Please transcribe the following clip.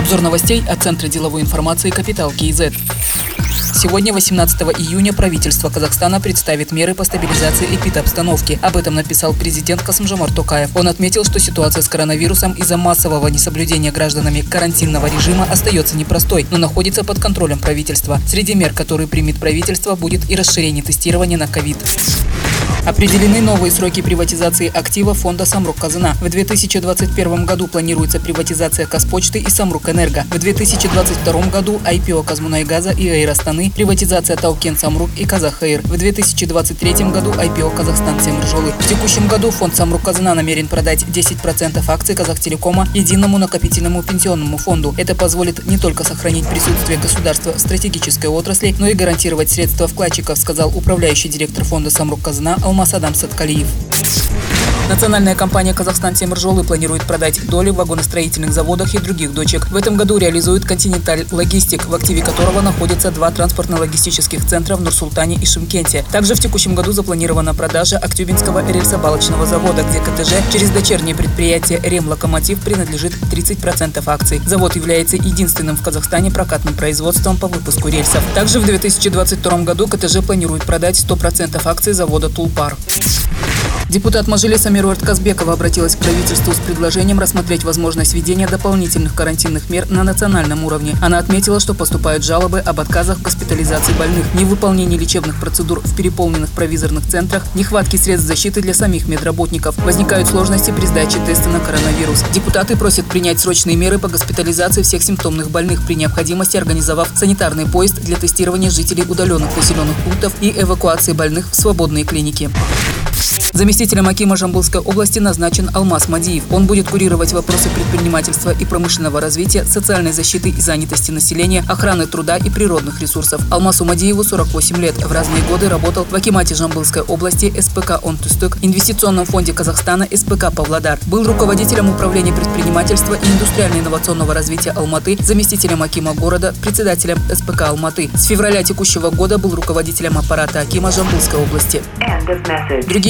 Обзор новостей от Центра деловой информации «Капитал КИЗ». Сегодня, 18 июня, правительство Казахстана представит меры по стабилизации эпидобстановки. Об этом написал президент Касымжамар Токаев. Он отметил, что ситуация с коронавирусом из-за массового несоблюдения гражданами карантинного режима остается непростой, но находится под контролем правительства. Среди мер, которые примет правительство, будет и расширение тестирования на ковид. Определены новые сроки приватизации актива фонда «Самрук Казана». В 2021 году планируется приватизация Казпочты и «Самрук Энерго». В 2022 году IPO Казмунайгаза и Аэростаны, приватизация Таукен Самрук и Казахаир. В 2023 году IPO Казахстан Семржолы. В текущем году фонд «Самрук Казана» намерен продать 10% акций Казахтелекома единому накопительному пенсионному фонду. Это позволит не только сохранить присутствие государства в стратегической отрасли, но и гарантировать средства вкладчиков, сказал управляющий директор фонда «Самрук Казана» Алмаз Адам Саткалиев. Национальная компания «Казахстан Темржолы» планирует продать доли в вагоностроительных заводах и других дочек. В этом году реализует «Континенталь Логистик», в активе которого находятся два транспортно-логистических центра в Нур-Султане и Шимкенте. Также в текущем году запланирована продажа Актюбинского рельсобалочного завода, где КТЖ через дочернее предприятие «Ремлокомотив» принадлежит 30% акций. Завод является единственным в Казахстане прокатным производством по выпуску рельсов. Также в 2022 году КТЖ планирует продать 100% акций завода «Тулпар». Депутат Мажилиса Мируэрт Казбекова обратилась к правительству с предложением рассмотреть возможность введения дополнительных карантинных мер на национальном уровне. Она отметила, что поступают жалобы об отказах в госпитализации больных, невыполнении лечебных процедур в переполненных провизорных центрах, нехватке средств защиты для самих медработников. Возникают сложности при сдаче теста на коронавирус. Депутаты просят принять срочные меры по госпитализации всех симптомных больных при необходимости, организовав санитарный поезд для тестирования жителей удаленных населенных пунктов и эвакуации больных в свободные клиники. Заместителем Акима Жамбылской области назначен Алмаз Мадиев. Он будет курировать вопросы предпринимательства и промышленного развития, социальной защиты и занятости населения, охраны труда и природных ресурсов. Алмазу Мадиеву 48 лет. В разные годы работал в Акимате Жамбылской области, СПК «Онтустык», Инвестиционном фонде Казахстана, СПК «Павлодар». Был руководителем управления предпринимательства и индустриально-инновационного развития Алматы, заместителем Акима города, председателем СПК Алматы. С февраля текущего года был руководителем аппарата Акима Жамбылской области. Другие